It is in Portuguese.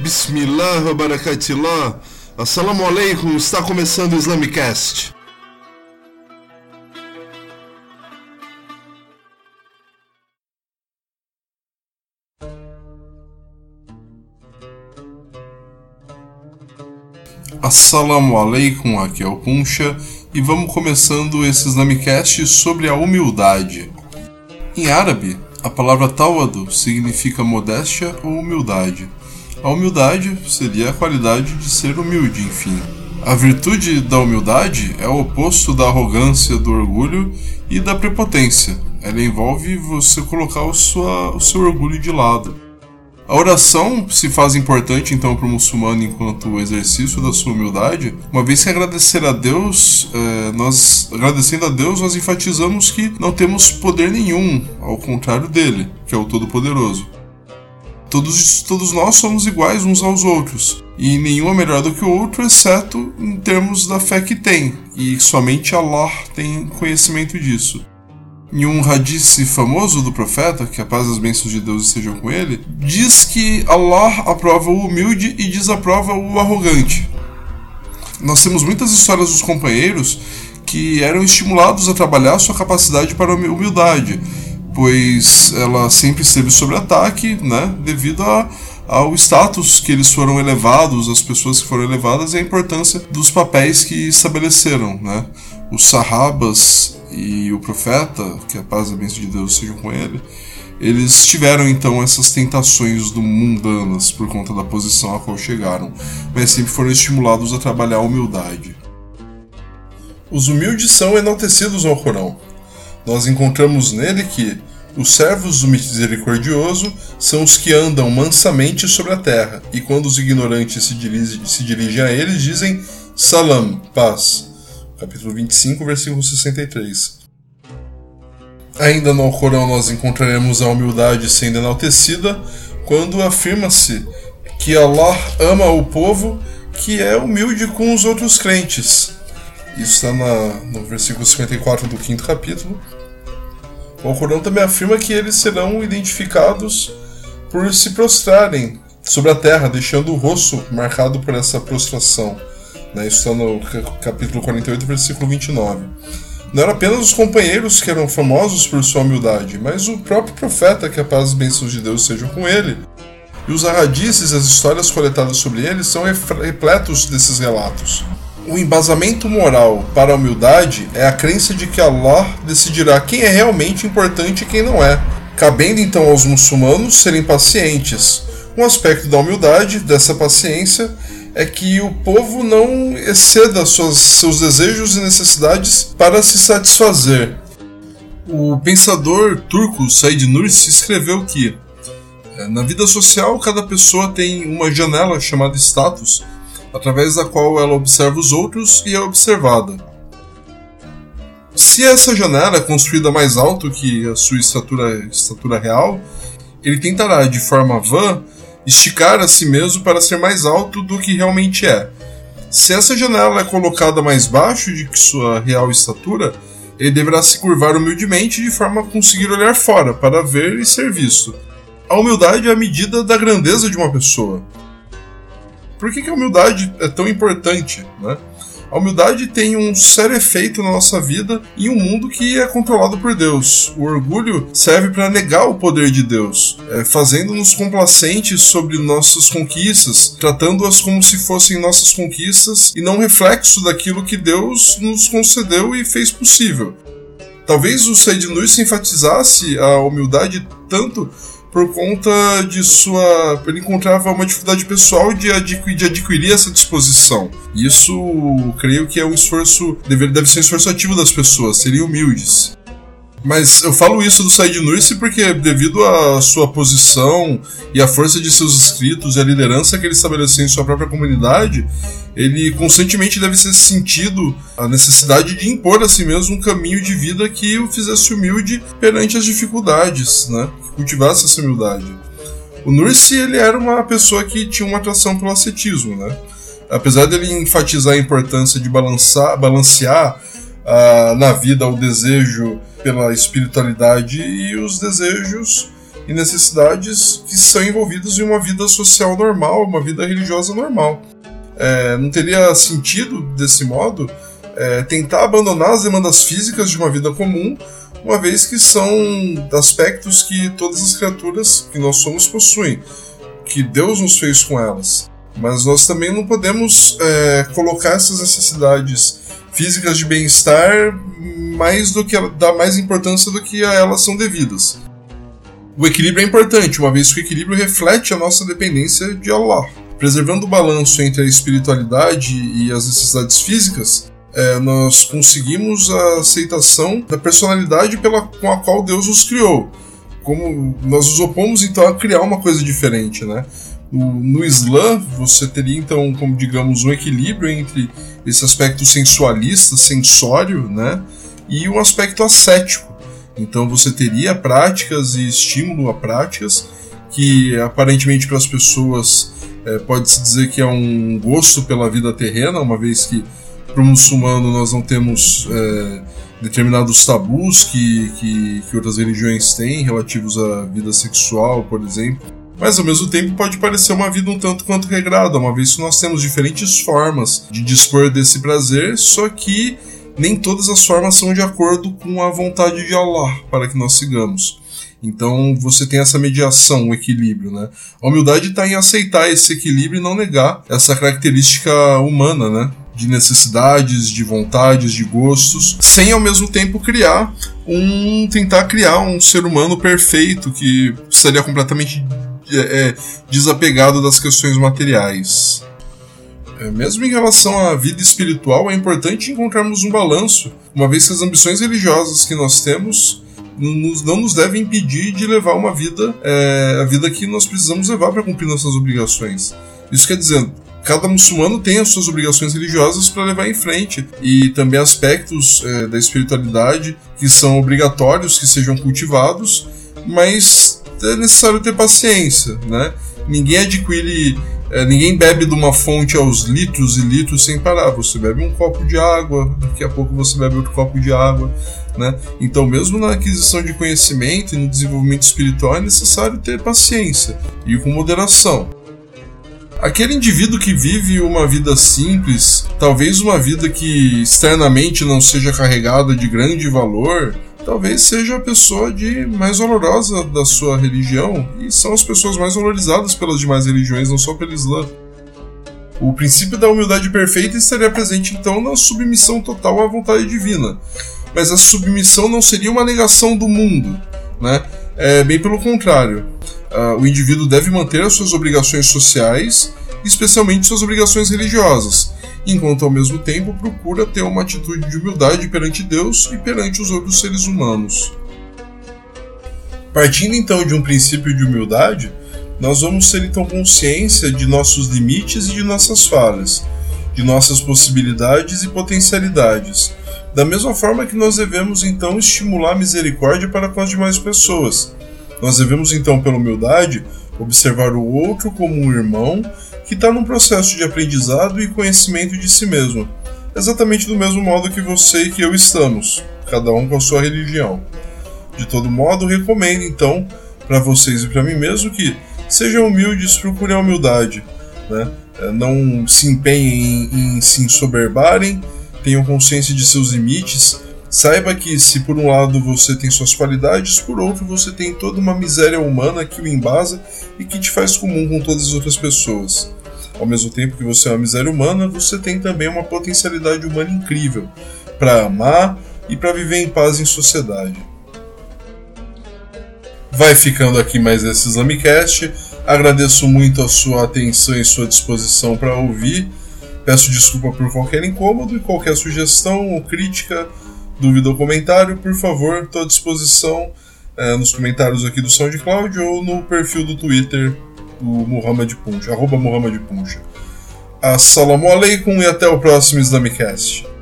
Bismillah, barakatillah. Assalamu alaikum, está começando o Islamicast. Assalamu alaikum, aqui é o Puncha e vamos começando esse Islamicast sobre a humildade. Em árabe, a palavra tawadu significa modéstia ou humildade. A humildade seria a qualidade de ser humilde, enfim. A virtude da humildade é o oposto da arrogância, do orgulho e da prepotência. Ela envolve você colocar o, sua, o seu orgulho de lado. A oração se faz importante então para o muçulmano enquanto exercício da sua humildade, uma vez que agradecer a Deus, é, nós agradecendo a Deus, nós enfatizamos que não temos poder nenhum, ao contrário dele, que é o Todo-Poderoso. Todos, todos nós somos iguais uns aos outros, e nenhum é melhor do que o outro, exceto em termos da fé que tem, e somente Allah tem conhecimento disso. Em um hadith famoso do profeta, que a paz e as bênçãos de Deus estejam com ele, diz que Allah aprova o humilde e desaprova o arrogante. Nós temos muitas histórias dos companheiros que eram estimulados a trabalhar sua capacidade para a humildade, pois ela sempre esteve sob ataque, né, devido a, ao status que eles foram elevados, as pessoas que foram elevadas e a importância dos papéis que estabeleceram, né? Os sahabas e o profeta, que a paz e a bênção de Deus sejam com ele, eles tiveram então essas tentações do mundanas por conta da posição a qual chegaram, mas sempre foram estimulados a trabalhar a humildade. Os humildes são enaltecidos ao Corão. Nós encontramos nele que os servos do misericordioso são os que andam mansamente sobre a terra, e quando os ignorantes se dirigem, se dirigem a eles, dizem Salam, paz capítulo 25, versículo 63. Ainda no Corão nós encontraremos a humildade sendo enaltecida quando afirma-se que Allah ama o povo que é humilde com os outros crentes. Isso está no versículo 54 do quinto capítulo. O Corão também afirma que eles serão identificados por se prostrarem sobre a terra, deixando o rosto marcado por essa prostração. Né? Isso está no capítulo 48, versículo 29. Não eram apenas os companheiros que eram famosos por sua humildade, mas o próprio profeta, que a paz e bênçãos de Deus sejam com ele. E os arradices as histórias coletadas sobre ele são repletos desses relatos. O embasamento moral para a humildade é a crença de que Allah decidirá quem é realmente importante e quem não é, cabendo então aos muçulmanos serem pacientes. Um aspecto da humildade, dessa paciência, é que o povo não exceda suas, seus desejos e necessidades para se satisfazer. O pensador turco Said Nursi escreveu que é, na vida social cada pessoa tem uma janela chamada status, através da qual ela observa os outros e é observada. Se essa janela é construída mais alto que a sua estatura, estatura real, ele tentará, de forma vã, esticar a si mesmo para ser mais alto do que realmente é. Se essa janela é colocada mais baixo de que sua real estatura, ele deverá se curvar humildemente de forma a conseguir olhar fora para ver e ser visto. A humildade é a medida da grandeza de uma pessoa. Por que, que a humildade é tão importante? Né? A humildade tem um sério efeito na nossa vida em um mundo que é controlado por Deus. O orgulho serve para negar o poder de Deus, é, fazendo-nos complacentes sobre nossas conquistas, tratando-as como se fossem nossas conquistas e não reflexo daquilo que Deus nos concedeu e fez possível. Talvez o Said Nursi enfatizasse a humildade tanto por conta de sua. Ele encontrava uma dificuldade pessoal de adquirir, de adquirir essa disposição. Isso, creio que é um esforço. Deve, deve ser um esforço ativo das pessoas, serem humildes. Mas eu falo isso do Said Nursi porque, devido à sua posição e à força de seus escritos e a liderança que ele estabeleceu em sua própria comunidade, ele constantemente deve ser sentido a necessidade de impor a si mesmo um caminho de vida que o fizesse humilde perante as dificuldades, né? que cultivasse essa humildade. O Nursi ele era uma pessoa que tinha uma atração pelo ascetismo, né? apesar dele enfatizar a importância de balançar, balancear uh, na vida o desejo pela espiritualidade e os desejos e necessidades que são envolvidas em uma vida social normal, uma vida religiosa normal. É, não teria sentido, desse modo, é, tentar abandonar as demandas físicas de uma vida comum, uma vez que são aspectos que todas as criaturas que nós somos possuem, que Deus nos fez com elas. Mas nós também não podemos é, colocar essas necessidades físicas de bem-estar mais do que dar mais importância do que a elas são devidas. O equilíbrio é importante, uma vez que o equilíbrio reflete a nossa dependência de Allah. Preservando o balanço entre a espiritualidade e as necessidades físicas, é, nós conseguimos a aceitação da personalidade pela, com a qual Deus os criou. Como nós nos opomos então a criar uma coisa diferente, né? No, no Islã, você teria então, como digamos, um equilíbrio entre esse aspecto sensualista, sensório, né? E um aspecto ascético então você teria práticas e estímulo a práticas que aparentemente para as pessoas é, pode-se dizer que é um gosto pela vida terrena, uma vez que para o muçulmano nós não temos é, determinados tabus que, que, que outras religiões têm relativos à vida sexual, por exemplo. Mas ao mesmo tempo pode parecer uma vida um tanto quanto regrada, uma vez que nós temos diferentes formas de dispor desse prazer, só que nem todas as formas são de acordo com a vontade de Allah para que nós sigamos. Então você tem essa mediação, o equilíbrio, né? A humildade está em aceitar esse equilíbrio e não negar essa característica humana, né? De necessidades, de vontades, de gostos, sem ao mesmo tempo criar um. tentar criar um ser humano perfeito que estaria completamente é, é desapegado das questões materiais. É, mesmo em relação à vida espiritual, é importante encontrarmos um balanço, uma vez que as ambições religiosas que nós temos não nos devem impedir de levar uma vida, é, a vida que nós precisamos levar para cumprir nossas obrigações. Isso quer dizer, cada muçulmano tem as suas obrigações religiosas para levar em frente e também aspectos é, da espiritualidade que são obrigatórios que sejam cultivados, mas é necessário ter paciência, né? Ninguém adquire é, ninguém bebe de uma fonte aos litros e litros sem parar. Você bebe um copo de água, daqui a pouco você bebe outro copo de água. Né? Então, mesmo na aquisição de conhecimento e no desenvolvimento espiritual, é necessário ter paciência e com moderação. Aquele indivíduo que vive uma vida simples, talvez uma vida que externamente não seja carregada de grande valor, talvez seja a pessoa de mais valorosa da sua religião e são as pessoas mais valorizadas pelas demais religiões, não só pelo Islã. O princípio da humildade perfeita estaria presente então na submissão total à vontade divina. Mas a submissão não seria uma negação do mundo, né? É bem pelo contrário. Uh, o indivíduo deve manter as suas obrigações sociais, especialmente suas obrigações religiosas, enquanto ao mesmo tempo procura ter uma atitude de humildade perante Deus e perante os outros seres humanos. Partindo então de um princípio de humildade, nós vamos ter então consciência de nossos limites e de nossas falhas, de nossas possibilidades e potencialidades. Da mesma forma que nós devemos então estimular a misericórdia para com as demais pessoas. Nós devemos então, pela humildade, observar o outro como um irmão que está num processo de aprendizado e conhecimento de si mesmo, exatamente do mesmo modo que você e que eu estamos, cada um com a sua religião. De todo modo, recomendo então para vocês e para mim mesmo que sejam humildes, procurem a humildade, né? É, não se empenhem em, em se ensoberbarem, tenham consciência de seus limites. Saiba que se por um lado você tem suas qualidades, por outro você tem toda uma miséria humana que o embasa e que te faz comum com todas as outras pessoas. Ao mesmo tempo que você é uma miséria humana, você tem também uma potencialidade humana incrível para amar e para viver em paz em sociedade. Vai ficando aqui mais esse Islamicast. Agradeço muito a sua atenção e sua disposição para ouvir. Peço desculpa por qualquer incômodo e qualquer sugestão ou crítica, dúvida ou comentário, por favor, estou à disposição é, nos comentários aqui do SoundCloud ou no perfil do Twitter do Muhammad Puncha, arroba Muhammad Puncha. Assalamu alaikum e até o próximo Islamicast.